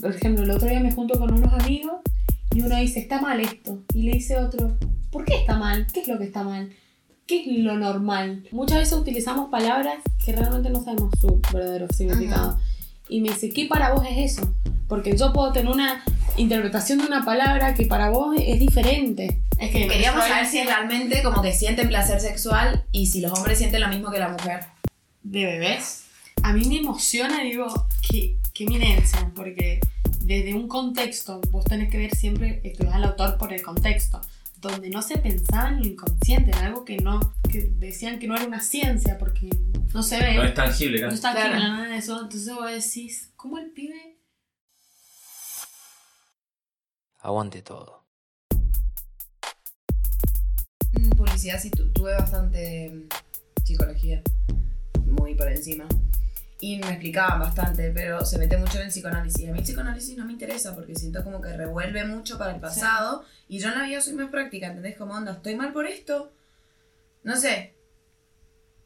por ejemplo, el otro día me junto con unos amigos y uno dice, está mal esto. Y le dice otro, ¿por qué está mal? ¿Qué es lo que está mal? ¿Qué es lo normal? Muchas veces utilizamos palabras que realmente no sabemos su verdadero significado. Y me dice, ¿qué para vos es eso? Porque yo puedo tener una interpretación de una palabra que para vos es diferente. Es que queríamos saber si realmente como que sienten placer sexual y si los hombres sienten lo mismo que la mujer. ¿De bebés? A mí me emociona, digo, qué, qué eminencia, porque desde un contexto, vos tenés que ver siempre, estudiar al autor por el contexto, donde no se pensaba en lo inconsciente, en algo que no, que decían que no era una ciencia, porque no se ve. No es tangible, No ¿no? es tangible, Claro. nada de eso. Entonces vos decís, ¿cómo el pibe Aguante todo. En publicidad sí tu- tuve bastante mm, psicología, muy por encima. Y me explicaban bastante, pero se mete mucho en el psicoanálisis. A mí el psicoanálisis no me interesa porque siento como que revuelve mucho para el pasado. Y yo en la vida soy más práctica, ¿entendés? Como onda, estoy mal por esto. No sé.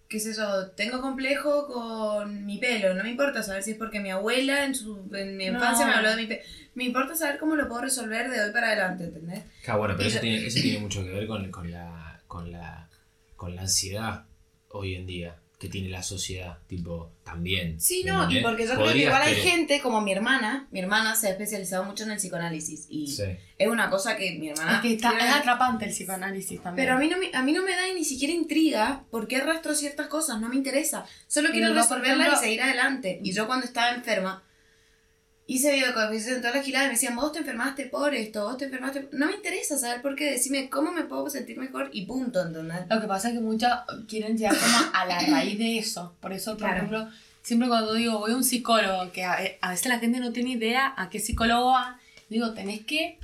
Qué sé yo, tengo complejo con mi pelo. No me importa saber si es porque mi abuela en, su, en mi No. infancia me habló de mi pelo. Me importa saber cómo lo puedo resolver de hoy para adelante, ¿entendés? Ah, bueno, pero eso yo- tiene, eso tiene mucho que ver con, con, la, con, la, con la ansiedad hoy en día que tiene la sociedad, tipo, también. Sí, ¿me no, y porque yo creo que igual hay gente como mi hermana, mi hermana se ha especializado mucho en el psicoanálisis y Sí. es una cosa que mi hermana... Es que está, es atrapante el psicoanálisis también. pero a mí, no me, a mí no me da ni siquiera intriga por qué arrastro ciertas cosas, no me interesa. Solo quiero no, resolverlas y seguir adelante. Y yo cuando estaba enferma, hice videoconferencias en todas las giladas y me decían, vos te enfermaste por esto, vos te enfermaste... por-". No me interesa saber por qué, decime cómo me puedo sentir mejor y punto, ¿entendés? Lo que pasa es que muchos quieren llegar como a la raíz de eso. Por eso, por Claro. ejemplo, siempre cuando digo voy a un psicólogo, que a, a veces la gente no tiene idea a qué psicólogo va, digo, tenés que,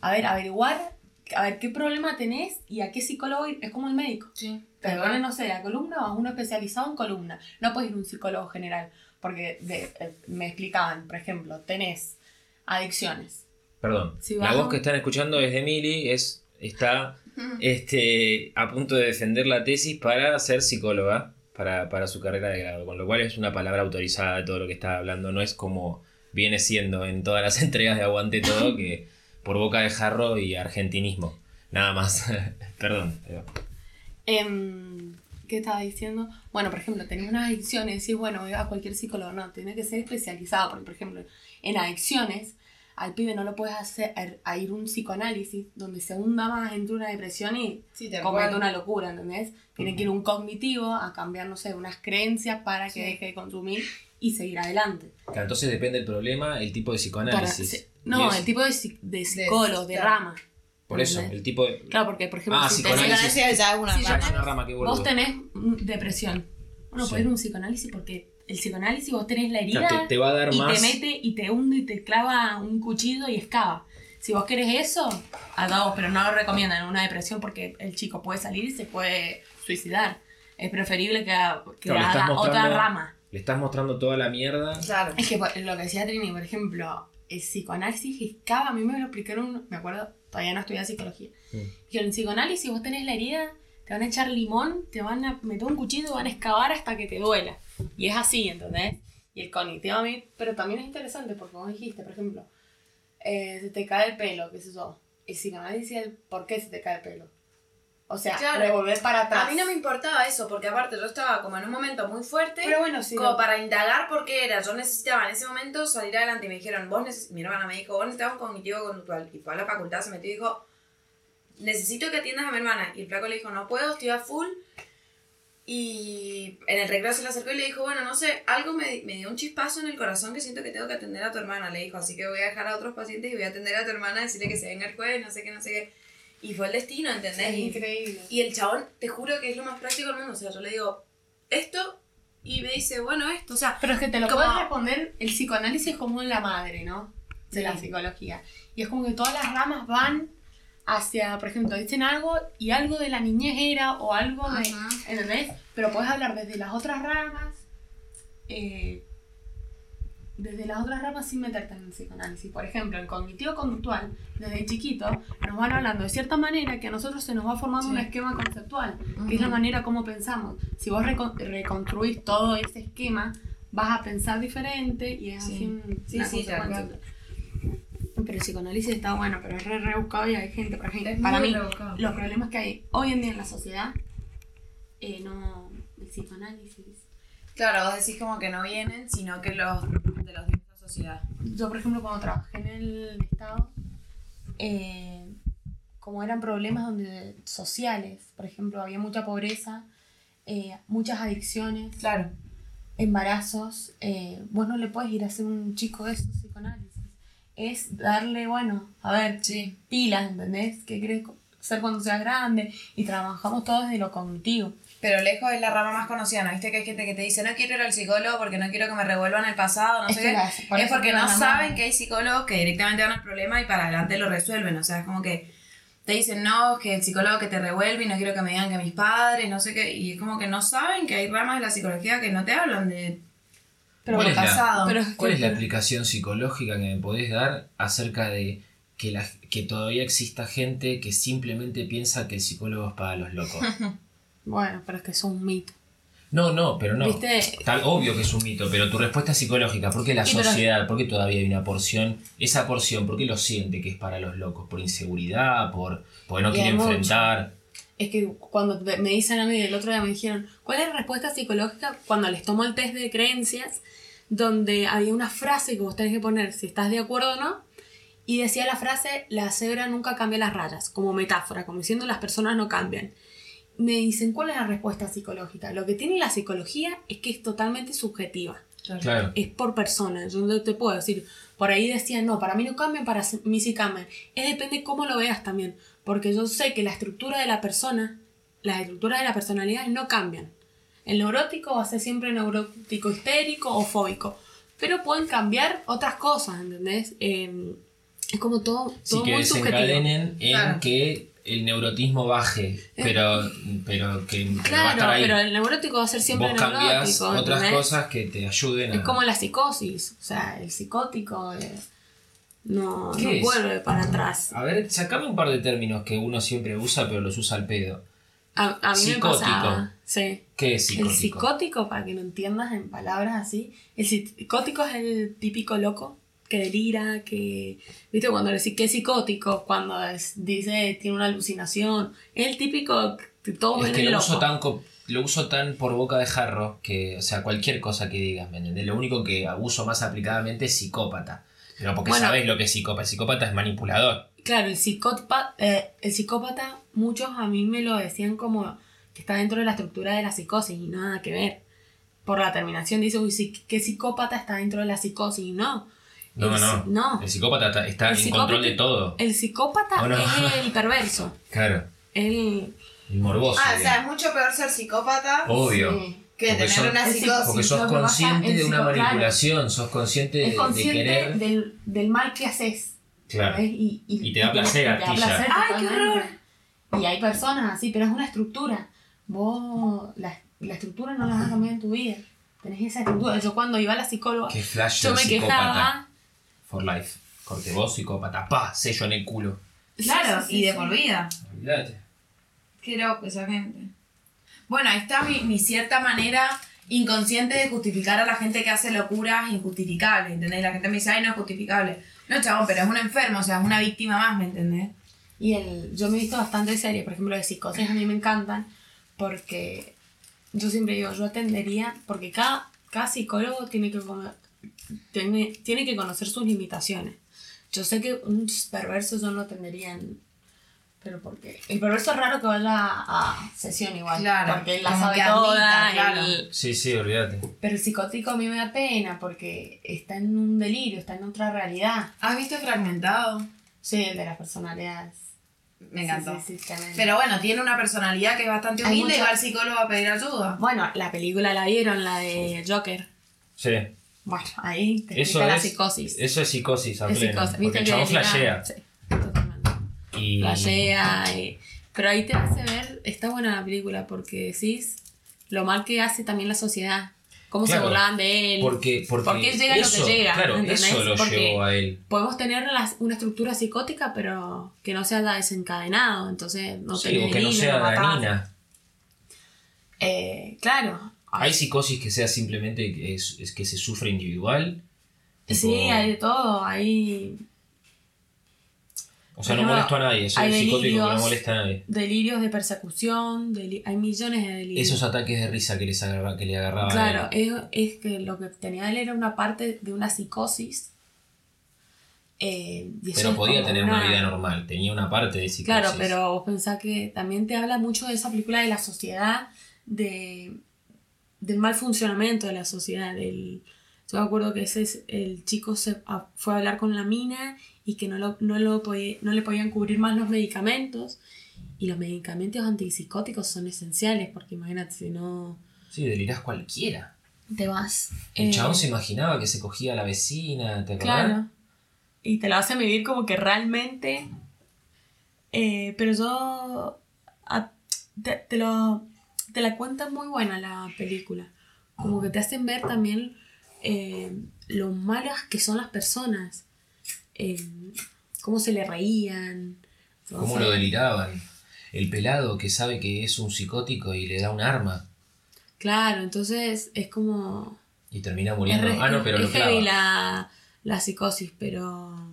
a ver, averiguar, a ver qué problema tenés y a qué psicólogo ir. Es como el médico. Sí. Te no sé, la columna, vas a uno especializado en columna. No puedes ir a un psicólogo general. Porque de- eh, me explicaban, por ejemplo, tenés adicciones. Perdón, Si la bajo- voz que están escuchando es de Mili, es, está este, a punto de defender la tesis para ser psicóloga, para, para su carrera de grado, con lo cual es una palabra autorizada de todo lo que está hablando, no es como viene siendo en todas las entregas de Aguante Todo, que por boca de jarro y argentinismo, nada más, perdón. pero- Em, ¿Qué estaba diciendo? Bueno, por ejemplo, tenés unas adicciones, decís, bueno, voy a cualquier psicólogo. No, tiene que ser especializado, porque, por ejemplo, en adicciones, al pibe no lo puedes hacer a ir un psicoanálisis donde se hunda más entre una depresión y Sí, te comete una locura, ¿entendés? Tiene que ir un cognitivo a cambiar, no sé, unas creencias para que Sí. deje de consumir y seguir adelante. Claro, entonces depende del problema, el tipo de Para- psicoanálisis. se- no, el tipo de, de psicólogo, de, rama. Por eso, ¿entendés? el tipo de... Claro, porque, por ejemplo, Ah, si psicoanálisis. tenés- psicoanálisis ya es una es rama. una rama que vos tenés depresión. Uno Sí. puede ir a un psicoanálisis porque el psicoanálisis vos tenés la herida Claro, te, te va a dar y más... te mete y te hunde y te clava un cuchillo y excava. Si vos querés eso, a vos, pero no lo recomiendan en una depresión porque el chico puede salir y se puede suicidar. Es preferible que, que Claro, haga otra rama. Le estás mostrando toda la mierda. Claro. Es que lo que decía Trini, por ejemplo, el psicoanálisis excava, a mí me lo explicaron, me acuerdo, todavía no estudié psicología. En el psicoanálisis vos tenés la herida, te van a echar limón, te van a meter un cuchillo y van a excavar hasta que te duela. Y es así, ¿entendés? Y el cognitivo a mí, pero también es interesante porque vos dijiste, por ejemplo, eh, se te cae el pelo, qué sé yo. El psicoanálisis el por qué se te cae el pelo. O sea, Claro. revolver para atrás. A mí no me importaba eso, porque aparte yo estaba como en un momento muy fuerte, Pero bueno, sí. como no- para indagar por qué era. Yo necesitaba en ese momento salir adelante y me dijeron, vos neces mi hermana me dijo, vos necesitas un cognitivo conductual. Y fue a la facultad, se metió y dijo, necesito que atiendas a mi hermana. Y el flaco le dijo, no puedo, estoy a full. Y en el recreo se le acercó y le dijo, bueno, no sé, algo me, me dio un chispazo en el corazón que siento que tengo que atender a tu hermana. Le dijo, así que voy a dejar a otros pacientes y voy a atender a tu hermana, decirle que se venga el jueves, no sé qué, no sé qué. Y fue el destino, ¿entendés? es increíble. y el chabón, te juro que es lo más práctico del mundo. O sea, yo le digo esto y me dice, bueno, esto. O sea, Pero es que te lo Como- puedes responder, el psicoanálisis es como la madre, ¿no? De la psicología. Y es como que todas las ramas van hacia, por ejemplo, dicen algo y algo de la niñez era o algo de... Ajá. ¿Entendés? Pero puedes hablar desde las otras ramas, eh, desde las otras ramas sin meterte en el psicoanálisis. Por ejemplo, el cognitivo-conductual, desde chiquito, nos van hablando de cierta manera que a nosotros se nos va formando Sí. un esquema conceptual, que es la manera como pensamos. Si vos recon- reconstruís todo ese esquema, vas a pensar diferente y es Sí. así un- Sí, sí, cual. Pero el psicoanálisis está bueno, pero es re rebuscado y hay gente, por ejemplo, Es para mí, rebuscado. los problemas que hay hoy en día en la sociedad, eh, no, el psicoanálisis. Claro, vos decís como que no vienen, sino que los de los de la sociedad. Yo, por ejemplo, cuando trabajé en el Estado, eh, como eran problemas donde, sociales, por ejemplo, había mucha pobreza, eh, muchas adicciones, Claro. embarazos, eh, vos no le puedes ir a hacer un chico de esos psicoanálisis. Es darle, bueno, a ver, Sí. pilas, ¿entendés? ¿Qué co- ser cuando seas grande? Y trabajamos todo desde lo cognitivo. Pero lejos es la rama más conocida, ¿no? Viste que hay gente que te dice, no quiero ir al psicólogo porque no quiero que me revuelvan el pasado, no Es sé qué. la- por es eso porque que no la saben que hay psicólogos que directamente van al problema y para adelante lo resuelven. O sea, es como que te dicen, no, que el psicólogo que te revuelve y no quiero que me digan que mis padres, no sé qué. Y es como que no saben que hay ramas de la psicología que no te hablan de Pero ¿Cuál lo es la- pasado. pero- ¿Cuál es la aplicación psicológica que me podés dar acerca de que, la, que todavía exista gente que simplemente piensa que el psicólogo es para los locos? Bueno, pero es que es un mito. No, no, pero no. ¿Viste? Tal, obvio que es un mito, pero tu respuesta es psicológica. ¿Por qué la Sí, sociedad? ¿Por qué todavía hay una porción? Esa porción, ¿por qué lo siente que es para los locos? ¿Por inseguridad? ¿Por porque no quiere enfrentar? Es que cuando me dicen a mí, el otro día me dijeron, ¿cuál es la respuesta psicológica? Cuando les tomo el test de creencias, donde había una frase que vos tenés que poner si estás de acuerdo o no, y decía la frase, la cebra nunca cambia las rayas, como metáfora, como diciendo las personas no cambian. Me dicen, ¿cuál es la respuesta psicológica? Lo que tiene la psicología es que es totalmente subjetiva Claro. es por persona. Yo no te puedo decir, por ahí decían, no, para mí no cambian, para mí sí cambian. Es depende cómo lo veas también. Porque yo sé que la estructura de la persona, las estructuras de la personalidad no cambian. El neurótico va a ser siempre neurótico histérico o fóbico. Pero pueden cambiar otras cosas, ¿entendés? Eh, es como todo, Sí, todo que muy subjetivo. en Claro. que el neurotismo baje, pero, pero que, que no va a estar ahí. pero el neurótico va a ser siempre Vos cambias neurótico. otras ¿entendés? cosas que te ayuden a... Es como la psicosis. O sea, el psicótico eh, no, ¿Qué no es? vuelve para atrás. A ver, sacame un par de términos que uno siempre usa, pero los usa al pedo. A, a mí Psicótico. me pasaba. Sí. ¿Qué es psicótico? El psicótico, para que lo entiendas en palabras así, el psicótico es el típico loco que delira, que, viste, cuando le decís que es psicótico, cuando es- dice tiene una alucinación, es el típico que todos Es que el lo loco. uso, tan lo uso tan por boca de jarro que, o sea, cualquier cosa que digas, ¿me entendés? Lo único que uso más aplicadamente es psicópata. Pero porque Bueno. sabés lo que es psicópata. Psicópata es manipulador. Claro, el psicópata, eh, el psicópata, muchos a mí me lo decían como que está dentro de la estructura de la psicosis y nada que ver. Por la terminación dice, uy, sí, ¿qué psicópata está dentro de la psicosis? Y no. No, El no. no. El psicópata está, está El en psicópata- control de todo. El psicópata ¿O no? es el perverso. Claro. El, El morboso. Ah, o sea, es mucho peor ser psicópata Obvio. sí. que Porque tener son- una psicosis. Porque sos consciente de una manipulación, sos consciente de, es de consciente querer. del, del mal que haces. Claro. ¿sabes? Y, Y te da placer a te da placer ¡Ay, qué totalmente. Y hay personas así, pero es una estructura. Vos, la, la estructura no la vas a cambiar en tu vida. Tenés esa estructura. Yo cuando iba a la psicóloga, yo me psicópata. quejaba. For life. Corte vos, psicópata. Pa, sello en el culo. Claro, Sí, sí, y de sí. por vida. Olvídate. Qué loco esa gente. Bueno, ahí está mi, mi cierta manera inconsciente de justificar a la gente que hace locuras injustificables, ¿entendés? La gente me dice, ay, no es justificable. No, chabón, pero es un enfermo, o sea, es una víctima más, ¿me entendés? Y el, yo me he visto bastante series, por ejemplo, de psicosis a mí me encantan, porque yo siempre digo, yo atendería, porque cada, cada psicólogo tiene que, tiene, tiene que conocer sus limitaciones. Yo sé que un perverso yo no atendería en- Pero porque el perverso es raro que vaya a sesión igual. Claro, Porque él la sabe toda. claro. él- Sí, sí, olvídate. Pero el psicótico a mí me da pena porque está en un delirio, está en otra realidad. ¿Has visto Fragmentado? Sí, el de las personalidades. Me encantó. Sí, sí, sí. Pero bueno, tiene una personalidad que es bastante humilde y mucha- va al psicólogo a pedir ayuda. Bueno, la película la vieron, la de Joker. Sí. Bueno, ahí te Eso explica la es, psicosis. eso es psicosis a Es pleno. psicosis. Porque ¿Viste el chabón llega- flashea. Sí, totalmente. Y... Flashea. y- Pero ahí te hace ver, está buena la película porque decís lo mal que hace también la sociedad. Cómo Claro, se burlaban de él. Porque, porque ¿Por qué llega lo eso, que llega? Claro, ¿entendés? eso lo Porque llevó a él. Podemos tener las- una estructura psicótica, pero que no se haya desencadenado. Entonces, no Sí, o que no sea dañina. Eh, claro. Hay psicosis que sea simplemente que, es, es que se sufre individual. Sí, hay de todo. Hay. O sea, no molesto a nadie, soy hay psicótico que no molesta a nadie. delirios de persecución, deli- hay millones de delirios. Esos ataques de risa que, les agarra- que le agarraba Claro, es, es que lo que tenía él era una parte de una psicosis. eh, eso Pero es podía tener una vida normal, tenía una parte de psicosis. Claro, pero vos pensás que también te habla mucho de esa película de la sociedad, de, del mal funcionamiento de la sociedad. Del, yo me acuerdo que ese es, el chico se a- fue a hablar con la mina y que no, lo, no, lo podía- no le podían cubrir más los medicamentos. Y los medicamentos antipsicóticos son esenciales, porque imagínate, si no Sí, delirás cualquiera. te vas. El eh, chabón se imaginaba que se cogía a la vecina, ¿te acordás? Claro. Y te lo hace vivir como que realmente. eh, pero yo. a- te, te lo. Te la cuenta muy buena la película. Como que te hacen ver también eh, lo malas que son las personas. eh, cómo se le reían. Cómo O sea, lo deliraban. El pelado que sabe que es un psicótico y le da un arma Claro, entonces es como. y termina Es, muriendo. re- ah, no, pero es lo clava. la, la psicosis, pero.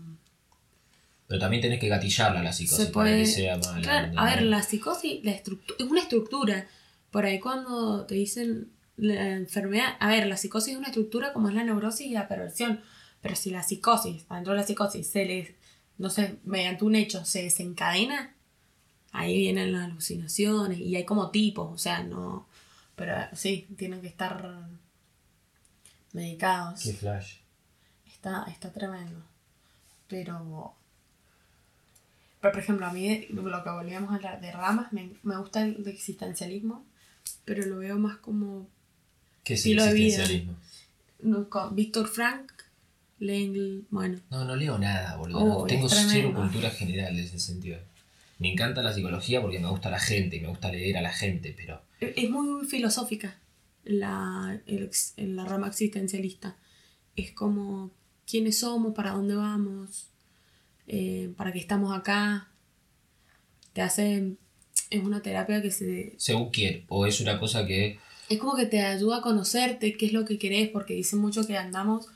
Pero también tenés que gatillarla la psicosis se para puede. que sea mala. Claro, a ver, la psicosis la es una estructura. Por ahí cuando te dicen la enfermedad, a ver, la psicosis es una estructura como es la neurosis y la perversión. Pero si la psicosis, dentro de la psicosis, se le, no sé, mediante un hecho se desencadena, ahí vienen las alucinaciones y hay como tipos, o sea, no. Pero sí, tienen que estar medicados. Qué flash. Está, está tremendo. Pero. Pero, por ejemplo, a mí lo que volvíamos a hablar de ramas, me, me gusta el existencialismo, pero lo veo más como. ¿Qué es Estilo de vida. no, Víctor Frank, Lengel, bueno. No, no leo nada, boludo. Oh, no, tengo cero cultura general en ese sentido. Me encanta la psicología porque me gusta la gente, me gusta leer a la gente, pero e- Es muy filosófica la, el la rama existencialista. Es como quiénes somos, para dónde vamos, eh, para qué estamos acá. Te hace. Es una terapia que se, según quién, o es una cosa que Es como que te ayuda a conocerte qué es lo que querés, porque dice mucho que andamos,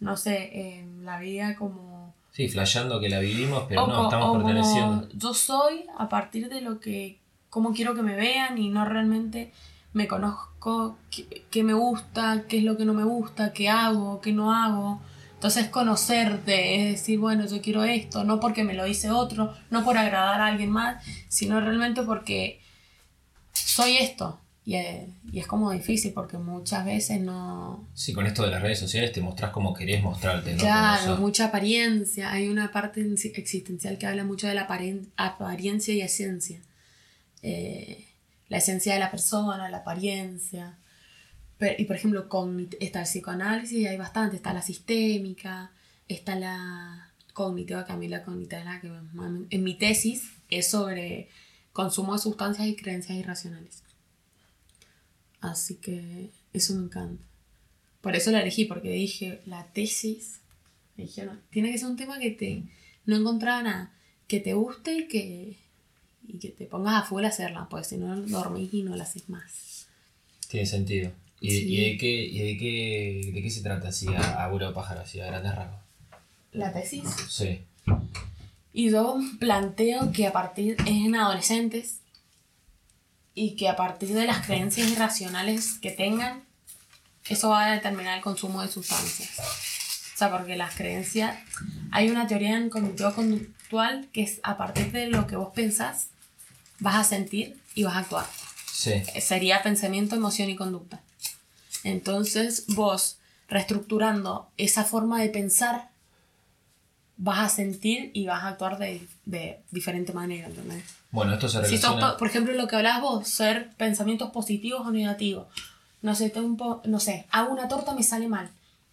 no sé, en la vida como... Sí, flasheando que la vivimos, pero o no, estamos o como perteneciendo. yo soy a partir de lo que, cómo quiero que me vean y no realmente me conozco qué, qué me gusta, qué es lo que no me gusta, qué hago, qué no hago. Entonces conocerte, es decir, bueno, yo quiero esto, no porque me lo dice otro, no por agradar a alguien más, sino realmente porque soy esto. Y, eh, y es como difícil porque muchas veces no... Sí, con esto de las redes sociales te mostrás como querés mostrarte, ¿no? Claro, mucha apariencia. Hay una parte en- existencial que habla mucho de la apariencia y esencia. Eh, la esencia de la persona, la apariencia. Pero- y por ejemplo, con, está el psicoanálisis hay bastante. Está la sistémica, está la cognitiva, que a mí la cognitiva que En mi tesis es sobre consumo de sustancias y creencias irracionales. Así que eso me encanta. Por eso la elegí, porque dije, la tesis, me dijeron, tiene que ser un tema que te no encontraba nada, que te guste y que, y que te pongas a full a hacerla, pues si no dormís y no la haces más. Tiene sentido. ¿Y, Sí. y de, qué, y de, qué, de qué se trata así a, a pájaro, así a grandes rasgos? La tesis. Sí. Y yo planteo que a partir, es en adolescentes, y que a partir de las creencias irracionales que tengan, eso va a determinar el consumo de sustancias. O sea, porque las creencias, hay una teoría en cognitivo conductual que es a partir de lo que vos pensás, vas a sentir y vas a actuar. Sí. Sería pensamiento, emoción y conducta. Entonces vos, reestructurando esa forma de pensar, vas a sentir y vas a actuar de, de diferente manera, ¿entendés? Bueno, esto se Si sos, relaciona... po- por ejemplo, lo que hablabas vos, ser pensamientos positivos o negativos. No sé, tengo un po- no sé, hago una torta, me sale mal.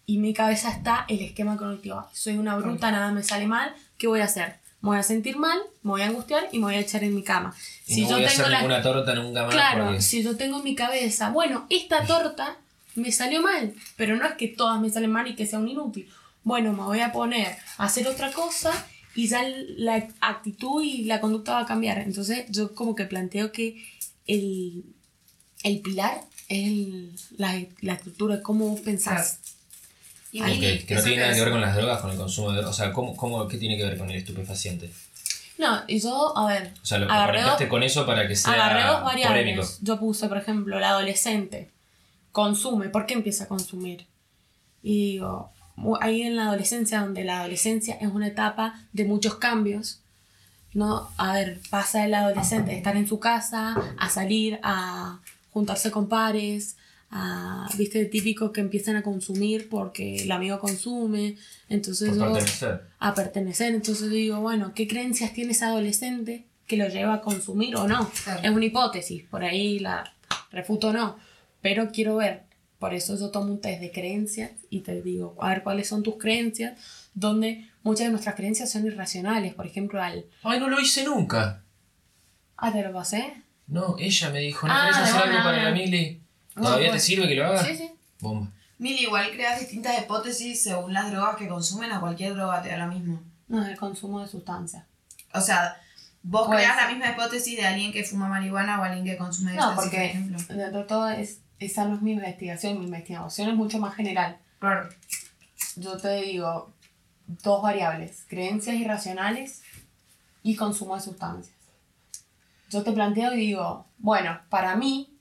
Y mi cabeza está el esquema cognitivo. Soy una bruta, nada me sale mal. ¿Qué voy a hacer? Me voy a sentir mal, me voy a angustiar y me voy a echar en mi cama. y no voy a hacer ninguna torta nunca más Claro, porque- si yo tengo en mi cabeza, bueno, esta torta me salió mal, pero no es que todas me salen mal y que sea un inútil. Bueno, me voy a poner a hacer otra cosa y ya la actitud y la conducta va a cambiar. Entonces yo como que planteo que el, el pilar es el- la, la estructura, cómo vos pensás. Y Mili, que no tiene nada que ver con las drogas, con el consumo de drogas. O sea, ¿cómo, cómo, ¿qué tiene que ver con el estupefaciente? No, y yo, a ver, O sea, lo Agarré con eso para que sea agarré dos variables. polémico. Yo puse, por ejemplo, el adolescente consume. ¿Por qué empieza a consumir? Y digo, ahí en la adolescencia, donde la adolescencia es una etapa de muchos cambios, ¿no? A ver, pasa el adolescente de estar en su casa, a salir, a juntarse con pares, a, viste, típico que empiezan a consumir porque el amigo consume, entonces yo- pertenecer. a pertenecer. Entonces digo, bueno, ¿qué creencias tiene ese adolescente que lo lleva a consumir o no? Claro. Es una hipótesis, por ahí la refuto o no, pero quiero ver. Por eso yo tomo un test de creencias y te digo, a ver cuáles son tus creencias, donde muchas de nuestras creencias son irracionales. Por ejemplo, al... Ay, no lo hice nunca. Ah, ¿te lo pasé? No, ella me dijo, ¿no Ah, querés hacer no, algo no, para la Mili? No, ¿Todavía pues. te sirve que lo haga? Sí, sí. Bomba. Mil igual creas distintas hipótesis según las drogas que consumen, a cualquier droga te da lo mismo. No, es el consumo de sustancias. O sea, vos Puede creas la misma hipótesis de alguien que fuma marihuana o alguien que consume No, porque ejemplo. dentro de todo es, esa no es mi investigación, mi investigación es mucho más general. Claro. yo te digo dos variables, creencias irracionales y consumo de sustancias. Yo te planteo y digo, bueno, para mí,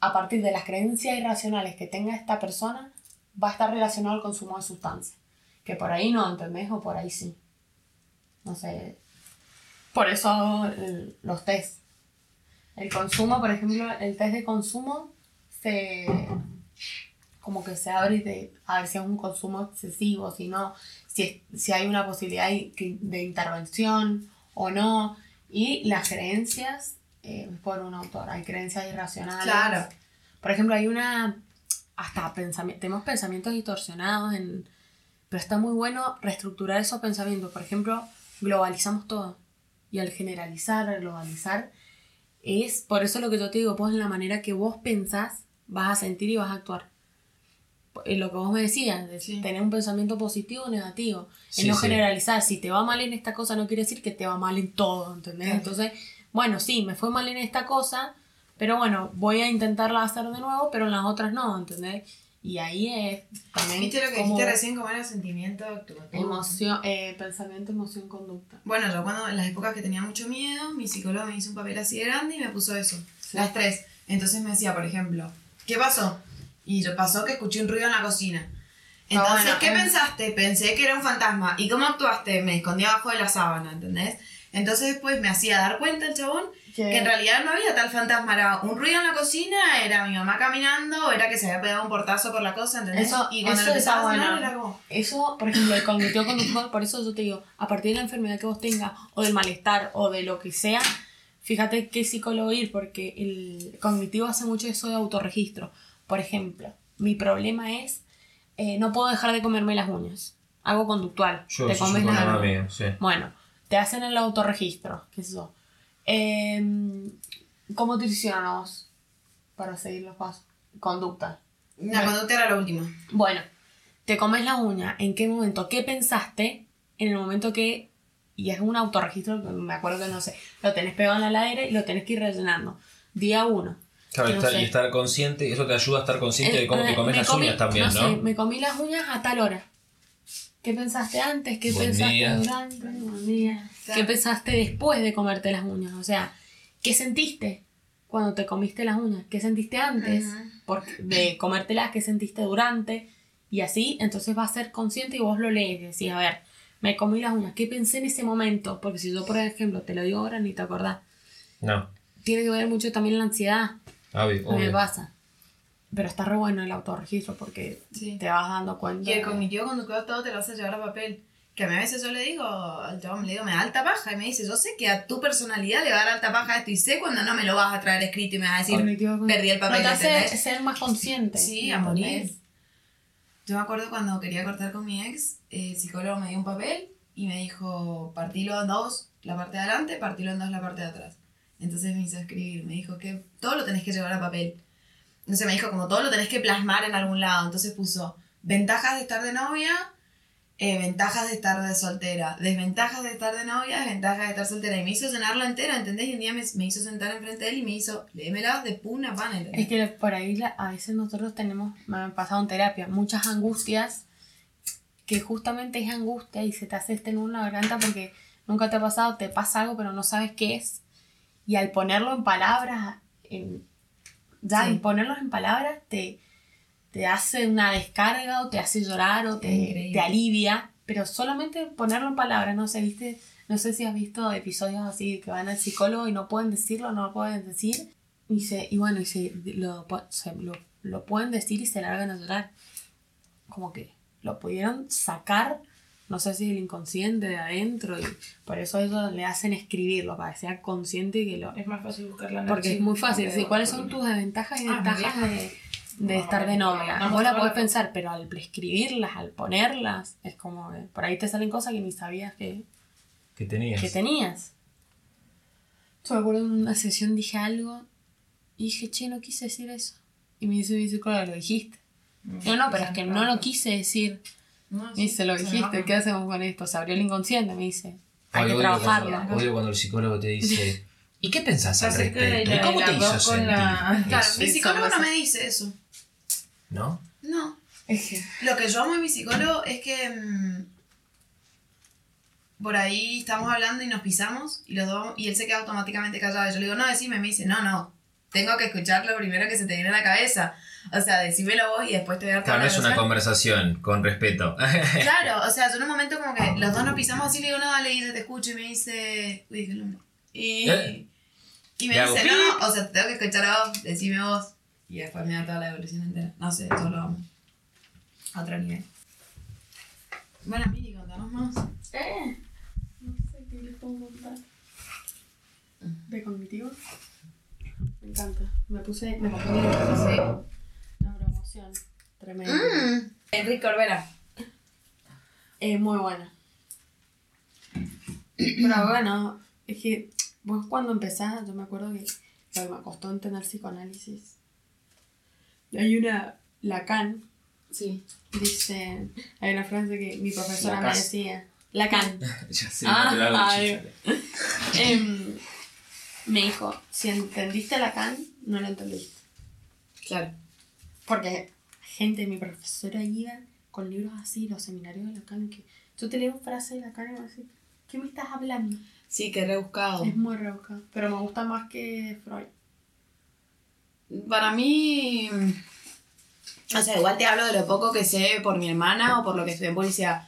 a partir de las creencias irracionales que tenga esta persona, va a estar relacionado al consumo de sustancias. Que por ahí no, ¿entendés? O por ahí sí. No sé. Por eso el- los test. El consumo, por ejemplo, el test de consumo se como que se abre de, a ver si es un consumo excesivo, si no, si, si hay una posibilidad de, intervención o no. Y las creencias eh, por un autor, hay creencias irracionales. Claro. Por ejemplo, hay una, hasta pensamientos, tenemos pensamientos distorsionados, en, pero está muy bueno reestructurar esos pensamientos. Por ejemplo, globalizamos todo. Y al generalizar, al globalizar, es por eso lo que yo te digo, pues en la manera que vos pensás, vas a sentir y vas a actuar. En lo que vos me decías, de Sí. tener un pensamiento positivo o negativo, en Sí, no sí. generalizar. Si te va mal en esta cosa, no quiere decir que te va mal en todo, ¿entendés? Claro. Entonces, bueno, sí, me fue mal en esta cosa, pero bueno, voy a intentarla hacer de nuevo, pero en las otras no, ¿entendés? Y ahí es también ¿Viste lo que como dijiste recién? ¿Cómo era sentimiento emoción, eh, pensamiento, emoción, conducta. Bueno, yo cuando en las épocas que tenía mucho miedo, mi psicólogo me hizo un papel así de grande y me puso eso. Las tres. Entonces me decía, por ejemplo, ¿qué pasó? Y yo pasó que escuché un ruido en la cocina. Entonces, bueno, ¿qué eh. pensaste? Pensé que era un fantasma. ¿Y cómo actuaste? Me escondí abajo de la sábana, ¿entendés? Entonces después me hacía dar cuenta el chabón que en realidad no había tal fantasma. Era un ruido en la cocina, era mi mamá caminando, o era que se había pegado un portazo por la cosa, ¿entendés? Eso- y cuando eso lo empezaba está a sonar bueno. era como... Eso, por ejemplo, el cognitivo conductual, por eso yo te digo, a partir de la enfermedad que vos tengas, o del malestar, o de lo que sea, fíjate qué psicólogo ir, porque el cognitivo hace mucho eso de autorregistro. Por ejemplo, mi problema es, eh, no puedo dejar de comerme las uñas. Algo conductual. Yo, te comes es un las problema uñas. mío, sí. Bueno, te hacen el autorregistro, qué sé yo. Em, ¿Cómo te hicieron a vos? Para seguir los pasos. Conducta. La conducta era la última. Bueno, te comes la uña, ¿en qué momento? ¿Qué pensaste en el momento que... Y es un autorregistro, me acuerdo que no sé, lo tenés pegado en la ladera y lo tenés que ir rellenando. Día uno. Claro, no estar- sé. y estar consciente, eso te ayuda a estar consciente de cómo Eh, te comes me las comí- uñas también, ¿no? sé, me comí las uñas a tal hora. ¿Qué pensaste antes? ¿Qué Buen pensaste día. durante? Buen día. ¿Qué pensaste después de comerte las uñas? O sea, ¿qué sentiste cuando te comiste las uñas? ¿Qué sentiste antes por- de comértelas? ¿Qué sentiste durante? Y así, entonces vas a ser consciente y vos lo lees y decís, a ver, me comí las uñas, ¿qué pensé en ese momento? Porque si yo, por ejemplo, te lo digo ahora, ni te acordás. No, Tiene que ver mucho también la ansiedad. obvio, Me obvio. pasa. Pero está re bueno el autorregistro porque Sí. te vas dando cuenta. Y el de- cognitivo conductual todo te lo vas a llevar a papel. Que a mí a veces yo le digo al chabón, le digo, me da alta paja. Y me dice, yo sé que a tu personalidad le va a dar alta paja esto y sé cuando no me lo vas a traer escrito y me vas a decir, perdí el papel, No, te hace ser más consciente. Sí, a morir. Yo me acuerdo cuando quería cortar con mi ex, el psicólogo me dio un papel y me dijo, partilo en dos la parte de adelante, partilo en dos la parte de atrás. Entonces me hizo escribir, me dijo que todo lo tenés que llevar a papel. Entonces me dijo, como todo lo tenés que plasmar en algún lado. Entonces puso, ventajas de estar de novia, eh, ventajas de estar de soltera, desventajas de estar de novia, desventajas de estar soltera. Y me hizo llenarla entera, ¿entendés? Y un día me, me hizo sentar enfrente de él y me hizo, léemela de puna pan, ¿entendés? Es que por ahí la- a veces nosotros tenemos, me han pasado en terapia, muchas angustias que justamente es angustia y se te hace este nudo en la garganta porque nunca te ha pasado, te pasa algo pero no sabes qué es. Y al ponerlo en palabras, en, ya Sí. en ponerlos en palabras te, te hace una descarga o te hace llorar o te, te alivia. Pero solamente ponerlo en palabras, no sé, viste, no sé si has visto episodios así que van al psicólogo y no pueden decirlo, no lo pueden decir. Y, se, y bueno, y se, lo, se- lo, lo pueden decir y se largan a llorar. Como que lo pudieron sacar, no sé si del inconsciente, de adentro, y por eso ellos le hacen escribirlo, para que sea consciente y que lo... Es más fácil buscarla en Porque es muy fácil, sí, ¿cuáles son tus desventajas y Ah, ventajas de, de estar de no, novia? no, Vos la podés pensar, pero al escribirlas, al ponerlas, es como que por ahí te salen cosas que ni sabías que, ¿Qué tenías? que tenías. Yo me acuerdo en una sesión dije algo y dije, che, no quise decir eso. Y me dice mi psicóloga, lo dijiste. No, no, pero es que no lo quise decir. No, Me dice, lo dijiste. ¿qué hacemos con esto? Se abrió el inconsciente, me dice. Hay Ay, que odio trabajarlo. Cuando, odio cuando el psicólogo te dice, ¿y qué pensás al respecto? ¿Y la- cómo te hizo sentir? la- Claro, eso? Mi psicólogo no me dice eso. ¿No? No. Es que- Lo que yo amo de mi psicólogo es que mm, por ahí estamos hablando y nos pisamos y los dos y él se queda automáticamente callado. Yo le digo, no, decime, me dice, no, no, tengo que escuchar lo primero que se te viene a la cabeza. O sea, decímelo vos y después te voy a dar Claro, no es una conversación, con respeto. Claro, o sea, yo en un momento como que los dos nos pisamos así, le digo, no, dale, y te escucho y me dice, uy, dije el nombre. Y, ¿Eh? y me dice, no, o sea, te tengo que escuchar a vos, decime vos. Y después me da toda la evolución entera. No sé, yo lo amo. A otro nivel. Bueno, Miri, contanos más. Eh, no sé qué les puedo contar. ¿De cognitivo? Me encanta. Me puse, me compré una promoción tremenda. Mm. Enrique Corbera. Es muy buena. Pero bueno, es que vos cuando empezás, yo me acuerdo que, que me costó entender psicoanálisis. Hay una, Lacan, Sí. dice, hay una frase que mi profesora me decía, Lacan, ya sé, Ah, te ay. chicha. em, me dijo, si entendiste Lacan, no lo entendiste. Claro. Porque gente, mi profesora iba con libros así, los seminarios de Lacan, que yo te leo frases de Lacan y me decía, ¿qué me estás hablando? Sí, que rebuscado. Es muy rebuscado, pero me gusta más que Freud. Para mí. O sea, igual te hablo de lo poco que sé por mi hermana o por lo que estudié en publicidad.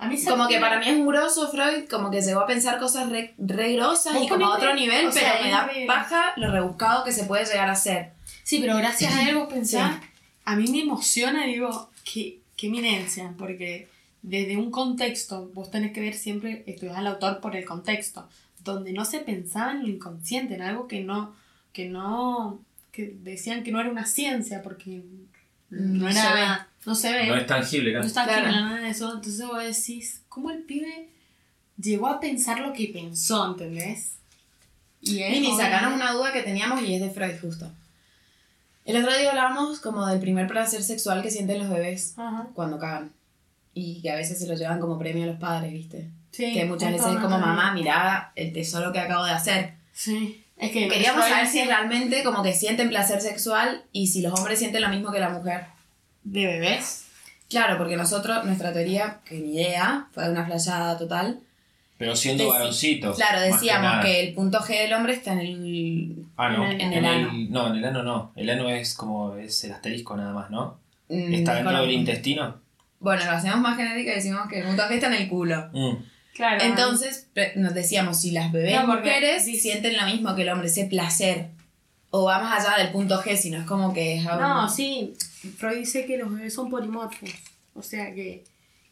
A mí Como que para mí es un grosso Freud, como que llegó a pensar cosas re, re grosas y como a otro nivel, o sea, pero me da paja lo rebuscado que se puede llegar a ser. Sí, pero gracias a él vos pensás, a mí me emociona, digo, qué, qué eminencia, porque desde un contexto, vos tenés que ver siempre, estudiar al autor por el contexto, donde no se pensaba en lo inconsciente, en algo que no, que no, que decían que no era una ciencia, porque no, No era, se ve. no se ve, No es tangible, no claro. nada de eso, entonces vos decís, ¿cómo el pibe llegó a pensar lo que pensó, ¿entendés? Y es como- sacanos una duda que teníamos y es de Freud justo. El otro día hablábamos como del primer placer sexual que sienten los bebés Ajá. cuando cagan. Y que a veces se lo llevan como premio a los padres, ¿viste? Sí, que muchas veces es como, mamá, mirá el tesoro que acabo de hacer. Sí, es que Queríamos saber si realmente como que sienten placer sexual y si los hombres sienten lo mismo que la mujer. de bebés. Claro, porque nosotros, nuestra teoría, que ni idea, fue una flayada total. Pero siendo Deci- varoncito. Claro, decíamos que, el punto G del hombre está en el... Ah, no. en el- en el ano. No, en el ano no. El ano es como. Es el asterisco nada más, ¿no? mm, Está dentro del intestino. Bueno, lo hacemos más genérico y decimos que el punto G está en el culo. Mm. Claro. Entonces, nos decíamos, si las bebés No, mujeres dice- sienten lo mismo que el hombre, ese placer, o va más allá del punto G, sino es como que es algo- No, sí. Freud dice que los bebés son polimorfos. O sea que,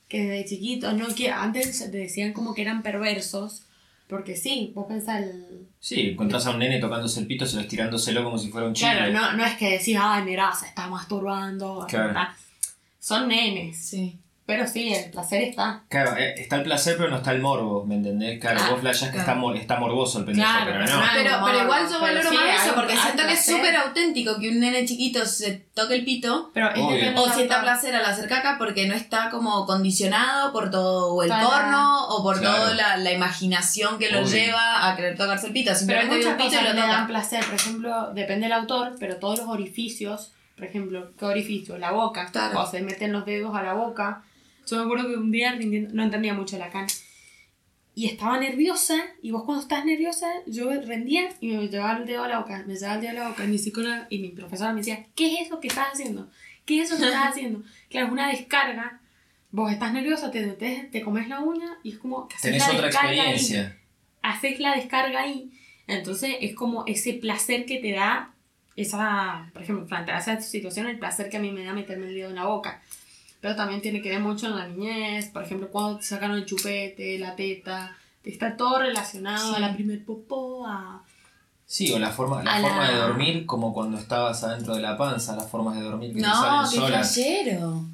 que desde chiquitos, no que antes te decían como que eran perversos. Porque sí, vos pensás el. Sí, encontrás a un nene tocándose el pito, se lo estirándoselo como si fuera un chicle. Claro, no, no es que decís, ay, mira, se está masturbando. Claro. está". Son nenes. Sí. Pero sí, el placer está. Claro, eh, está el placer, pero no está el morbo, ¿me entendés? Claro, Ah, vos flashás que claro. está, mor- está morboso el pendejo, Claro, pero pero no. no- Pero, pero igual yo pero valoro sí, más eso, porque siento que es placer. súper auténtico que un nene chiquito se toque el pito Pero o sienta placer al hacer caca porque no está como condicionado por todo o el Claro. porno o por Claro. toda la, la imaginación que lo Obvio. lleva a querer tocarse el pito. Pero hay Simplemente ve muchas pito cosas lo que le dan placer. Por ejemplo, depende del autor, pero todos los orificios, por ejemplo, ¿qué orificio? La boca. Claro. O se meten los dedos a la boca. Yo me acuerdo que un día rindiendo, no entendía mucho Lacan. Y estaba nerviosa, y vos cuando estás nerviosa, yo rendía y me llevaba el dedo a la boca, me llevaba el dedo a la boca, y mi psicóloga y mi profesora me decía, ¿qué es eso que estás haciendo? ¿Qué es eso que estás haciendo? Claro, es una descarga. Vos estás nerviosa, te, te, te comes la uña y es como que haces Tenés la otra experiencia. haces la descarga ahí. Entonces es como ese placer que te da esa, por ejemplo, frente a esa situación, el placer que a mí me da meterme el dedo en la boca. Pero también tiene que ver mucho en la niñez, por ejemplo, cuando te sacaron el chupete, la teta, está todo relacionado Sí. a la primer popó, a... Sí, o la forma, la forma la- de dormir como cuando estabas adentro de la panza, las formas de dormir que te No, salen qué solas. tremendo.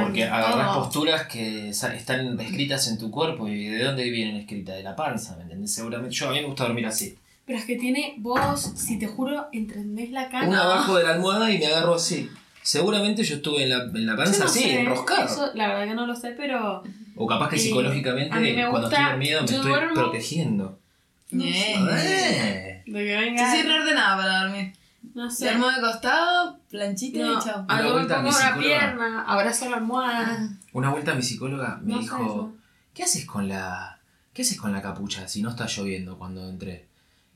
Porque agarras posturas que están escritas en tu cuerpo y de dónde vienen escritas, de la panza, ¿me entendés? Seguramente yo a mí me gusta dormir así. Pero es que tiene, vos, si te juro, entendés la cara. Una abajo de la almohada y me agarro así. Seguramente yo estuve en la, en la panza no así, sé, enroscado. eso, la verdad que no lo sé, pero... O capaz que Eh, psicológicamente a me cuando gusta- estoy dormido me estoy duermo- protegiendo. No sé. Eh. De que Yo reordenada para dormir. No sé. Duermo de costado, planchita No, y chao. Una vuelta a mi psicóloga. pierna, abrazo la almohada. Una vuelta mi psicóloga me No dijo. ¿qué haces con la qué haces con la capucha si no está lloviendo cuando entré?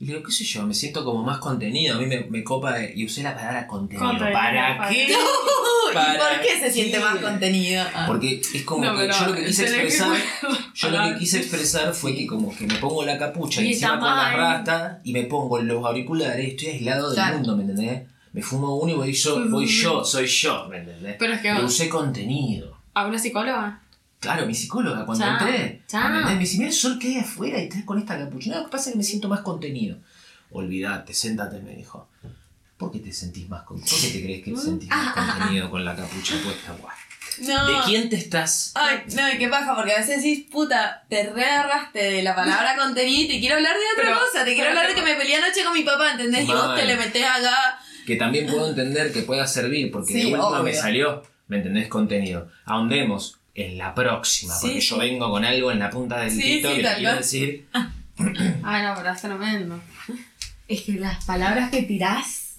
Y le digo, qué sé yo, me siento como más contenido, a mí me, me copa, y usé la palabra contenido. Contenido, ¿Para para- qué? ¿Y ¿Para por qué se siente qué? más contenido? Ah. Porque es como No, que yo lo que quise que expresar, yo lo que quise expresar fue que como que me pongo la capucha y Y encima con las mal. rastas y me pongo los auriculares, estoy aislado del Claro. mundo, ¿me entendés? Me fumo uno y voy yo, voy yo, soy yo, ¿me entendés? Pero es que Pero usé contenido. a una psicóloga. Claro, mi psicóloga, cuando Chao, entré, chao. me dice, mira el sol que hay afuera y estás con esta capucha. No, lo que pasa es que me siento más contenido. Olvídate, séntate, me dijo. ¿Por qué te sentís más contenido? ¿Por qué te crees que te sentís más contenido con la capucha puesta? Guau. No. ¿De quién te estás? Ay, no, y qué paja, porque a veces decís, puta, te reagarraste de la palabra contenido y te quiero hablar de otra Pero- cosa, te quiero hablar de que me peleé anoche con mi papá, ¿entendés? Y vos te le metés acá. Que también puedo entender que pueda servir, porque Sí, de última me salió, ¿me entendés? Contenido. Ahondemos en la próxima, Sí, porque sí. yo vengo con algo en la punta del Sí, pito sí, que le quiero decir. Ay, no, pero es tremendo. Es que las palabras que tirás.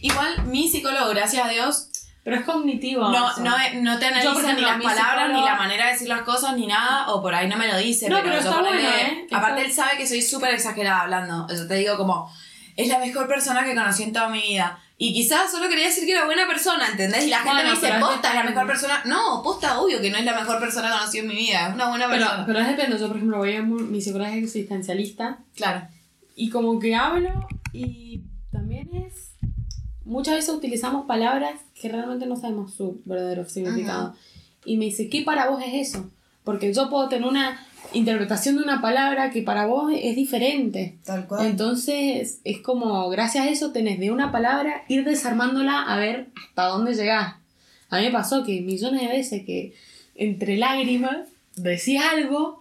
Igual, mi psicólogo, gracias a Dios, Pero es cognitivo. no, no, no te analiza por ni las palabras, ni psicólogo- la manera de decir las cosas, ni nada, o por ahí no me lo dice, No, pero, pero yo bueno, ¿eh? Aparte, Está- él sabe que soy súper exagerada hablando. Yo te digo como, es la mejor persona que conocí en toda mi vida. Y quizás solo quería decir que era buena persona, ¿entendés? Y la gente Bueno, me dice, posta, es la mejor persona. No, posta, obvio que no es la mejor persona que conocí en mi vida, es una buena Pero, persona. pero es depende. Yo, por ejemplo, voy a mi psicóloga es existencialista. Claro. Y como que hablo y también es... Muchas veces utilizamos palabras que realmente no sabemos su verdadero significado. Y me dice, ¿qué para vos es eso? Porque yo puedo tener una interpretación de una palabra que para vos es diferente. Tal cual. Entonces es como, gracias a eso tenés de una palabra ir desarmándola a ver hasta dónde llegás. A mí me pasó que millones de veces que entre lágrimas decís algo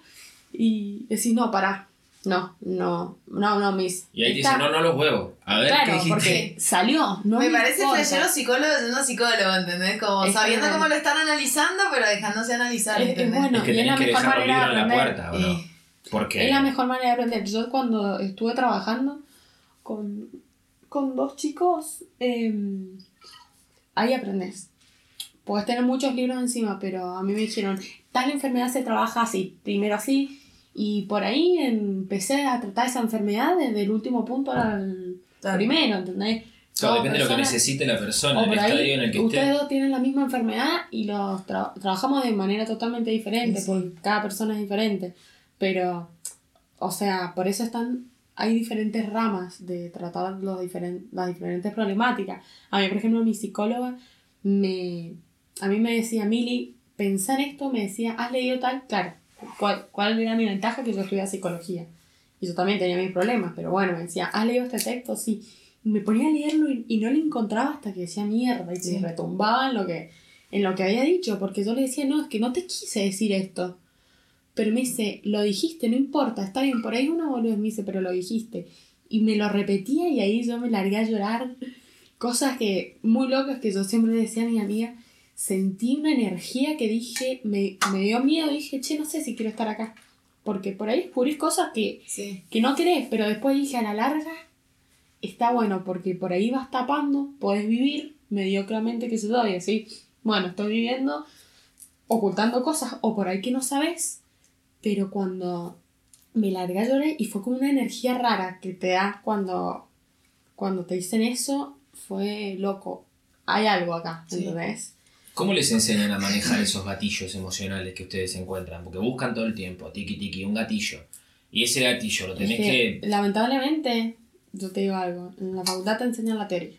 y decís, no, pará, no, no, no, no, mis... Y ahí te esta- dicen, no, no los huevos. A ver, ¿qué Claro, dijiste? porque salió, no me parece importa. flashero psicólogo siendo psicólogo, ¿entendés? Como Es sabiendo cómo lo están analizando, pero dejándose analizar, Es- es bueno. es que y es la tenés que dejarlo puerta, ¿o no? Eh, Porque Es la mejor manera de aprender. Yo cuando estuve trabajando con, con dos chicos, eh, ahí aprendes. Puedes tener muchos libros encima, pero a mí me dijeron, tal enfermedad se trabaja así, primero así, y por ahí empecé a tratar esa enfermedad desde el último punto al Claro. primero, ¿entendés? Claro, Todo depende de lo que necesite la persona, el estadio ahí, en el que ustedes esté. dos tienen la misma enfermedad y los tra- trabajamos de manera totalmente diferente, Sí. porque cada persona es diferente. Pero, o sea, por eso están, hay diferentes ramas de tratar los diferen- las diferentes problemáticas. A mí, por ejemplo, mi psicóloga me, a mí me decía, Mili, pensar esto, me decía, ¿has leído tal? Claro, ¿cuál, cuál era mi ventaja? Que yo estudiaba psicología. Y yo también tenía mis problemas, pero bueno, me decía, ¿has leído este texto? Sí. Y me ponía a leerlo y, y no le encontraba hasta que decía mierda y Sí. se retumbaba en lo, que, en lo que había dicho, porque yo le decía, no, es que no te quise decir esto. Pero me dice, lo dijiste, no importa, está bien, por ahí es una boludez, me dice, pero lo dijiste. Y me lo repetía y ahí yo me largué a llorar. Cosas que, muy locas que yo siempre le decía a mi amiga, sentí una energía que dije, me, me dio miedo, dije, che, no sé si quiero estar acá. Porque por ahí descubrís cosas que, Sí. que no querés, pero después dije a la larga está bueno porque por ahí vas tapando, podés vivir mediocremente que se doy así. Bueno, estoy viviendo ocultando cosas o por ahí que no sabes, pero cuando me largué a llorar y fue como una energía rara que te da cuando, cuando te dicen eso, fue loco. Hay algo acá, Sí. ¿Cómo les enseñan a manejar esos gatillos emocionales que ustedes encuentran? Porque buscan todo el tiempo, tiki tiki, un gatillo. Y ese gatillo lo tenés Es que, que... lamentablemente, yo te digo algo, en la facultad te enseñan la teoría.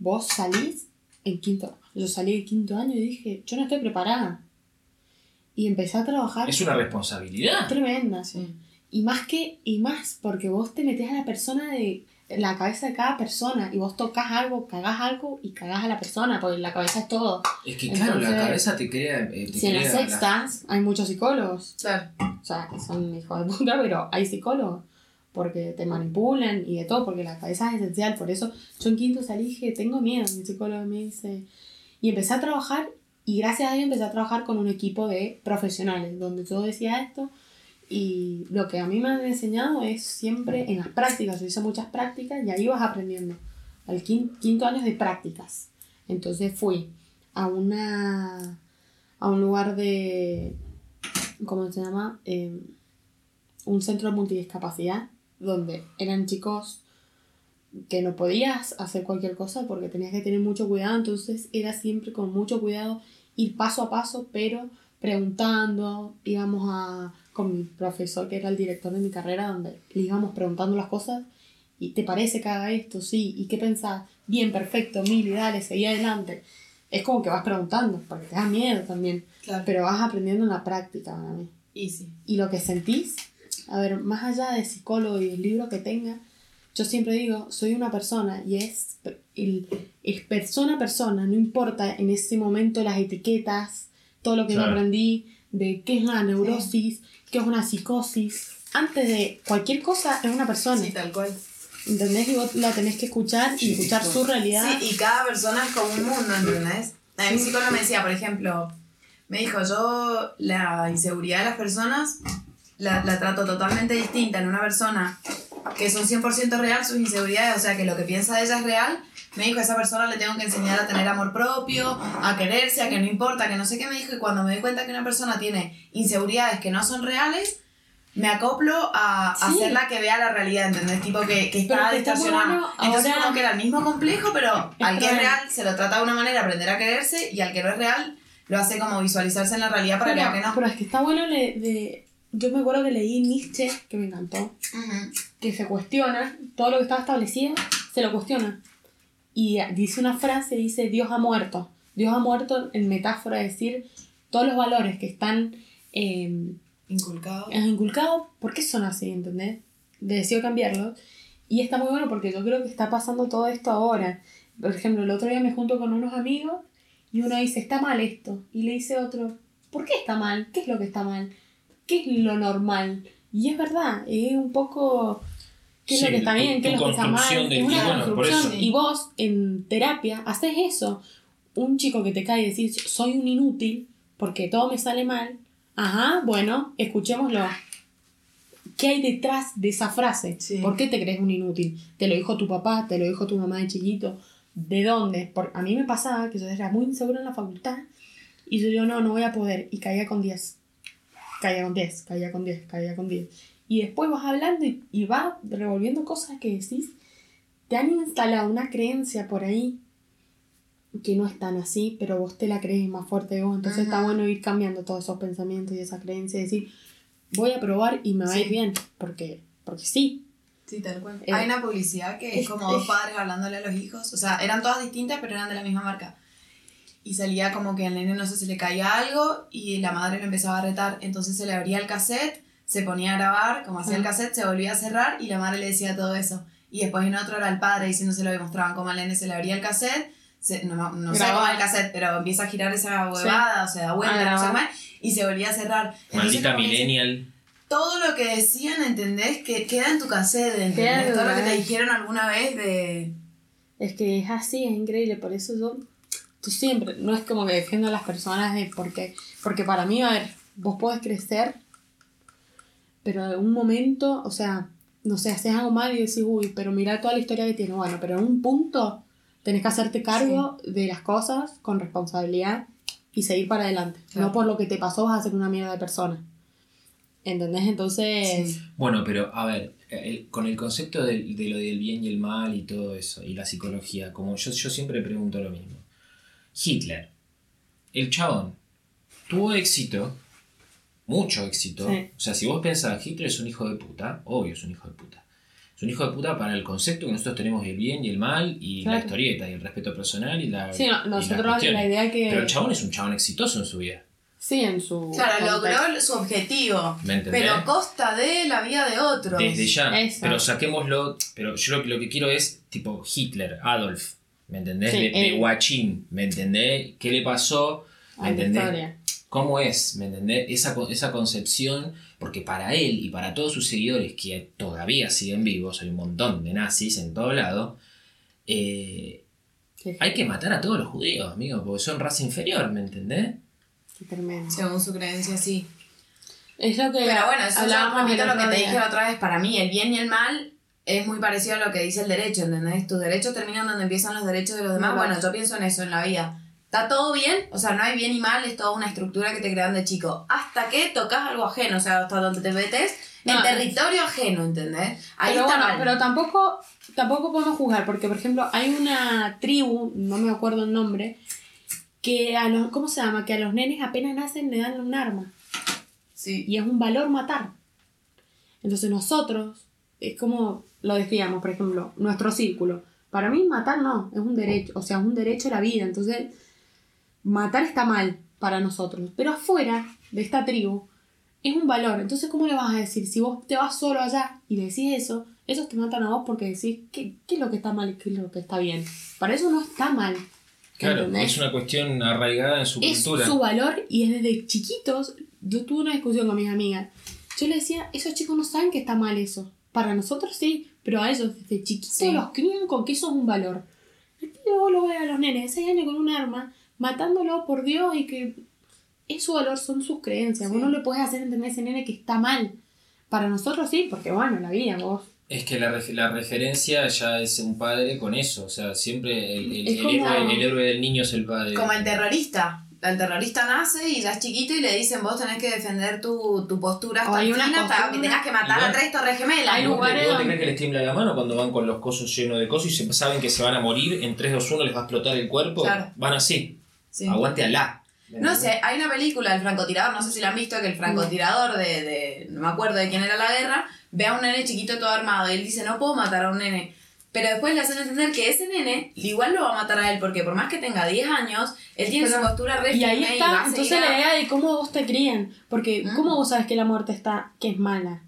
Vos salís en quinto, yo salí en quinto año y dije, yo no estoy preparada. Y empecé a trabajar Es una responsabilidad. tremenda. Sí. Y más que, y más, porque vos te metés a la persona de la cabeza de cada persona y vos tocas algo, cagás algo y cagás a la persona, porque la cabeza es todo. Es que claro, la Entonces, cabeza te crea... eh, te Si en las la- sextas hay muchos psicólogos, Claro. o sea, que son hijos de puta, pero hay psicólogos. Porque te manipulan y de todo, porque la cabeza es esencial. Por eso yo en quinto salí y dije, tengo miedo. Mi psicólogo me dice. Y empecé a trabajar, y gracias a Dios empecé a trabajar con un equipo de profesionales, donde yo decía esto. Y lo que a mí me han enseñado es siempre en las prácticas. Yo hice muchas prácticas y ahí vas aprendiendo. Al quin- quinto año de prácticas. Entonces fui a una. a un lugar de. ¿Cómo se llama? Eh, un centro de multidiscapacidad donde eran chicos que no podías hacer cualquier cosa porque tenías que tener mucho cuidado, entonces era siempre con mucho cuidado ir paso a paso, pero preguntando, íbamos a con mi profesor que era el director de mi carrera, donde le íbamos preguntando las cosas y ¿te parece que haga esto? Sí, ¿y qué pensás? Bien, perfecto, mil y dale, seguí adelante. Es como que vas preguntando, porque te da miedo también, Claro. pero vas aprendiendo en la práctica para mí Y sí. y lo que sentís, a ver, más allá de psicólogo y del libro que tenga, yo siempre digo, soy una persona y es, el, es persona a persona, no importa en ese momento las etiquetas, todo lo que Claro. yo aprendí de qué es una neurosis, qué es una psicosis. Antes de cualquier cosa es una persona, Sí, tal cual. ¿entendés? Y vos la tenés que escuchar y Sí, escuchar sí. su realidad. Sí, y cada persona es como un mundo, ¿entendés? A mi Sí. psicólogo me decía, por ejemplo, me dijo, yo la inseguridad de las personas la, la trato totalmente distinta en una persona que son 100% real sus inseguridades, o sea, que lo que piensa de ella es real. Me dijo, a esa persona le tengo que enseñar a tener amor propio, a quererse, a que no importa, que no sé qué. Me dijo, y cuando me doy cuenta que una persona tiene inseguridades que no son reales, me acoplo a, Sí. hacerla que vea la realidad, ¿entendés? Tipo que, que está que distorsionada. bueno Entonces ahora- como que era el mismo complejo, pero al que es real. se lo trata de una manera, aprender a quererse, y al que no es real lo hace como visualizarse en la realidad para pero, que no. pero es que está bueno le- de... Yo me acuerdo que leí Nietzsche, que me encantó, Ujú. que se cuestiona, todo lo que estaba establecido, se lo cuestiona. Y dice una frase, dice, Dios ha muerto. Dios ha muerto en metáfora de decir, todos los valores que están eh, Inculcado. inculcados, ¿por qué son así? ¿Entendés? Decido cambiarlos. Y está muy bueno porque yo creo que está pasando todo esto ahora. Por ejemplo, el otro día me junto con unos amigos y uno dice, está mal esto. Y le dice otro, ¿por qué está mal? ¿Qué es lo que está mal? ¿Qué es lo normal? Y es verdad, es un poco... ¿Qué es Sí, lo que está tu- bien? ¿Qué es lo que está mal? de Es una bueno, por construcción. eso. Y vos, en terapia, haces eso. Un chico que te cae y decís, soy un inútil porque todo me sale mal. Ajá, bueno, escuchémoslo. ¿Qué hay detrás de esa frase? Sí. ¿Por qué te crees un inútil? ¿Te lo dijo tu papá? ¿Te lo dijo tu mamá de chiquito? ¿De dónde? Por, a mí me pasaba que yo era muy insegura en la facultad y yo digo, no, no voy a poder. Y caía con 10. Caía con 10, caía con 10, caía con 10. Y después vas hablando y, y vas revolviendo cosas que decís. Te han instalado una creencia por ahí que no es tan así, pero vos te la crees más fuerte de vos. Entonces está bueno ir cambiando todos esos pensamientos y esa creencia y decir, voy a probar y me va a ir Sí. bien. Porque, porque sí. Sí, tal cual. Eh, Hay una publicidad que es como dos es- padres hablándole a los hijos. O sea, eran todas distintas, pero eran de la misma marca. Y salía como que al nene no sé si le caía algo y la madre lo empezaba a retar. Entonces se le abría el cassette, se ponía a grabar, como hacía el cassette, se volvía a cerrar y la madre le decía todo eso. Y después en otro era el padre diciéndoselo y mostraban cómo al nene se le abría el cassette. se- no, no sé cómo el cassette, pero empieza a girar esa huevada, o sea, da vuelta, Ah, no sé cómo es, y se volvía a cerrar. Maldita millennial. todo lo que decían, ¿entendés? Que queda en tu cassette, ¿entendés? en Todo lo que te dijeron alguna vez de... Es que es así, es increíble. Por eso yo, yo siempre, no es como que defiendo a las personas de porque, porque para mí, a ver, vos podés crecer, pero en un momento, o sea, no sé, haces algo mal y decís, uy, pero mira toda la historia que tiene. Bueno, pero en un punto tenés que hacerte cargo de las cosas con responsabilidad y seguir para adelante. Claro. No por lo que te pasó vas a ser una mierda de persona. ¿Entendés? Entonces, Sí. Bueno, pero a ver, el- con el concepto del- de, lo del bien y el mal y todo eso, y la psicología, como yo, yo siempre pregunto lo mismo. Hitler, el chabón, tuvo éxito, mucho éxito. Sí. O sea, si vos pensás, Hitler es un hijo de puta, obvio es un hijo de puta. Es un hijo de puta para el concepto que nosotros tenemos del bien y el mal, y Claro. la historieta, y el respeto personal, y la. sí, no- nosotros la idea que... Pero el chabón es un chabón exitoso en su vida. Sí, en su... Claro, contexto. logró su objetivo. ¿Me entendés? Pero a costa de la vida de otros. Desde ya. Eso. Pero saquémoslo. Pero yo lo, que- lo que quiero es tipo Hitler, Adolf. ¿Me entendés? Sí, de, guachín. ¿Me entendés? ¿Qué le pasó? ¿Me entendés? historia. ¿Cómo es? ¿Me entendés? Esa, esa concepción. Porque para él y para todos sus seguidores que todavía siguen vivos, hay un montón de nazis en todo lado. eh, hay que matar a todos los judíos, amigo, porque son raza inferior, ¿me entendés? qué tremendo. Según su creencia, sí. Es lo que Pero bueno, eso hablábamos repito lo que te dije la otra vez. Para mí, el bien y el mal es muy parecido a lo que dice el derecho, ¿entendés? Tus derechos terminan donde empiezan los derechos de los demás. No, no. Bueno, yo pienso en eso en la vida. Está todo bien, o sea, no hay bien y mal, es toda una estructura que te crean de chico. Hasta que tocas algo ajeno, o sea, hasta donde te metes en No, territorio ajeno, ¿entendés? Ahí pero está bueno, mal. pero tampoco, tampoco podemos juzgar, porque por ejemplo hay una tribu, no me acuerdo el nombre, que a los, ¿cómo se llama? Que a los nenes apenas nacen le dan un arma. Sí. Y es un valor matar. Entonces nosotros, es como lo decíamos, por ejemplo, nuestro círculo. Para mí matar no, es un derecho, o sea, es un derecho a la vida. Entonces, matar está mal para nosotros. Pero afuera de esta tribu es un valor. Entonces, ¿cómo le vas a decir? Si vos te vas solo allá y decís eso, esos te matan a vos porque decís qué, qué es lo que está mal y qué es lo que está bien. Para eso no está mal. Claro, ¿entendés? es una cuestión arraigada en su es cultura. su valor y es desde chiquitos. Yo tuve una discusión con mis amigas. Yo le decía, esos chicos no saben que está mal eso. Para nosotros sí, pero a ellos desde chiquitos Sí. los crían con que eso es un valor. Y luego lo ve a los nenes de 6 años con un arma, matándolo por Dios y que es su valor, son sus creencias. Sí. Vos no le podés hacer entender a ese nene que está mal. Para nosotros sí, porque bueno, la vida, vos. Es que la, la referencia ya es un padre con eso. O sea, siempre el, el- Es el como- héroe, el héroe del niño es el padre. Como el terrorista. El terrorista nace y ya es chiquito y le dicen vos tenés que defender tu, tu postura hasta Hay el una fin, hasta que tengas que matar a tres torres gemelas. Hay ¿Y vos te- lugares vos donde- que les tiembla la mano cuando van con los cosos llenos de cosos y se- saben que se van a morir? En 3, 2, 1 les va a explotar el cuerpo. Claro. Van así. Sí. Aguante Alá. No sé, hay una película, El francotirador, no sé si la han visto, que el francotirador de, de- no me acuerdo de quién era la guerra, ve a un nene chiquito todo armado y él dice, no puedo matar a un nene. Pero después le hacen entender que ese nene igual lo va a matar a él, porque por más que tenga 10 años, él tiene Pero- su postura re Y ahí está, entonces la idea de cómo vos te crían. Porque, Mm. ¿cómo vos sabes que la muerte está, que es mala?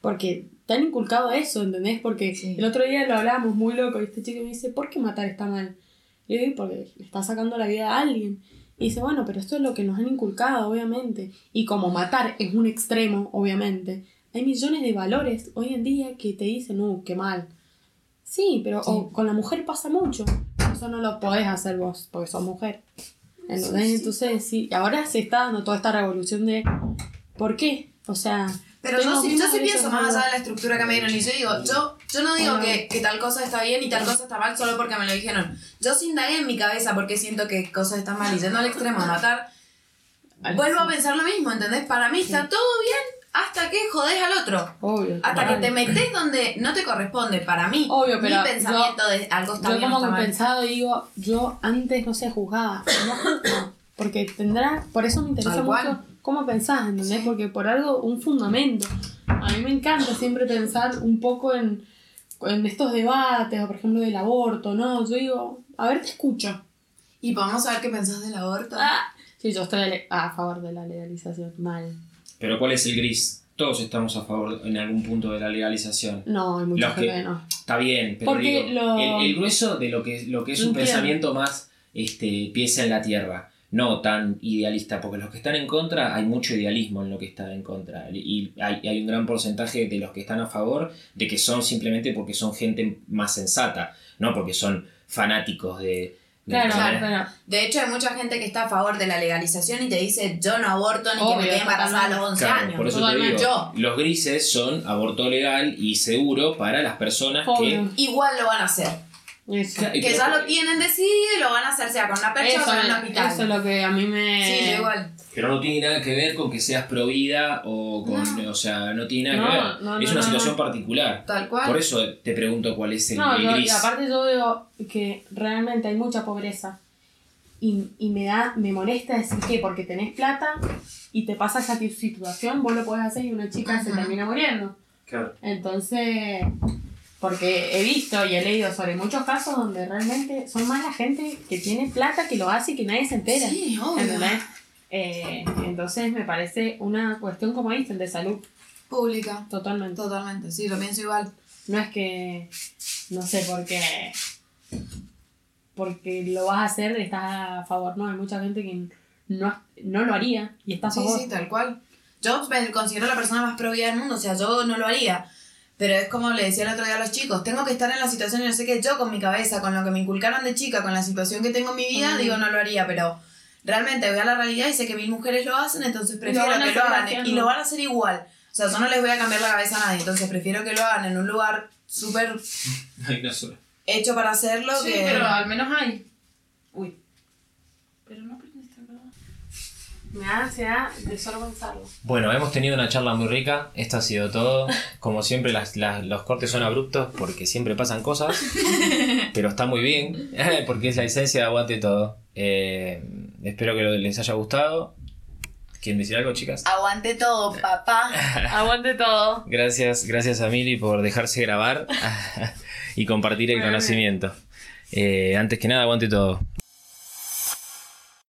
Porque te han inculcado eso, ¿entendés? Porque Sí. el otro día lo hablábamos muy loco y este chico me dice, ¿por qué matar está mal? Digo, porque le está sacando la vida a alguien. Y dice, bueno, pero esto es lo que nos han inculcado, obviamente. Y como matar es un extremo, obviamente, hay millones de valores hoy en día que te dicen, uh, qué mal. Sí, pero Sí. o con la mujer pasa mucho. Eso no lo podés hacer vos, porque sos mujer. ¿Entendés? Sí, sí. Entonces, sí, ahora se está dando toda esta revolución de ¿por qué? O sea, Pero yo sí, yo sí pienso más allá de la estructura que me dieron. Y yo digo, yo, yo no digo que, que tal cosa está bien y tal cosa está mal solo porque me lo dijeron. Yo sí indagué en mi cabeza porque siento que cosas están mal y yendo al extremo de matar, vuelvo a pensar lo mismo, ¿entendés? Para mí está todo bien hasta que jodés al otro. Obvio. Hasta que te metes donde no te corresponde, para mí. Obvio, pero mi pensamiento de algo está Yo bien o como pensado digo, yo antes no sé, juzgaba, no porque tendrá, por eso me interesa mucho. Cómo pensás, ¿entendés? Porque por algo, un fundamento. A mí me encanta siempre pensar un poco en, en estos debates, o por ejemplo del aborto, ¿no? Yo digo, a ver, te escucho. Y podemos saber qué pensás del aborto. Ah, sí, yo estoy a favor de la legalización, mal. Pero ¿cuál es el gris? Todos estamos a favor en algún punto de la legalización. No, hay gente que- que no. Está bien, pero Porque digo, lo- el, el grueso de lo que, lo que es un Entiendo. pensamiento más este, pieza en la tierra, no tan idealista, porque los que están en contra, hay mucho idealismo en lo que está en contra. Y hay, hay un gran porcentaje de los que están a favor de que son simplemente porque son gente más sensata, no porque son fanáticos de... de Claro, entender. pero De hecho, hay mucha gente que está a favor de la legalización y te dice, yo no aborto ni que me Obvio, quede embarazada a los 11 Claro, años. por eso te digo, Yo. los grises son aborto legal y seguro para las personas Obvio. que Igual lo van a hacer. Eso. Que ya lo tienen decidido y lo van a hacer, sea con una percha o Eso, con un hospital. eso es lo que a mí me. Sí, igual. Pero no tiene nada que ver con que seas pro vida o con. O sea, no tiene nada No, que ver. no, es no, una no, situación no. particular. Tal cual. Por eso te pregunto cuál es el, No, el yo- y gris. aparte yo veo que realmente hay mucha pobreza. Y, y me da, me molesta decir que porque tenés plata y te pasa esa situación, vos lo podés hacer y una chica se termina muriendo. Claro. Entonces, porque he visto y he leído sobre muchos casos donde realmente son más la gente que tiene plata que lo hace y que nadie se entera. Sí, obvio. Eh, entonces me parece una cuestión como dicen de salud, Pública. totalmente. Totalmente, sí, lo pienso igual. No es que, no sé, porque, porque lo vas a hacer, estás a favor. No, hay mucha gente que no, no lo haría y está a Sí, favor. sí, tal cual. Yo me considero la persona más pro vida del mundo, o sea, yo no lo haría. Pero es como le decía el otro día a los chicos, tengo que estar en la situación y yo sé que yo con mi cabeza, con lo que me inculcaron de chica, con la situación que tengo en mi vida, Mm. digo no lo haría, pero realmente voy a la realidad y sé que mil mujeres lo hacen, entonces prefiero que lo hagan haciendo. y lo van a hacer igual. O sea, yo no les voy a cambiar la cabeza a nadie, entonces prefiero que lo hagan en un lugar súper no hecho para hacerlo Sí, que... pero al menos hay. Uy. Pero no aprendiste acá. Me da ansiedad de solo pensarlo. Bueno, hemos tenido una charla muy rica. Esto ha sido todo. Como siempre, las- las- los cortes son abruptos porque siempre pasan cosas. pero está muy bien porque es la esencia de Aguante Todo. Eh, espero que les haya gustado. ¿Quieren decir algo, chicas? Aguante todo, papá. Aguante todo. Gracias, gracias a Mili por dejarse grabar y compartir el conocimiento. Eh, antes que nada, aguante todo.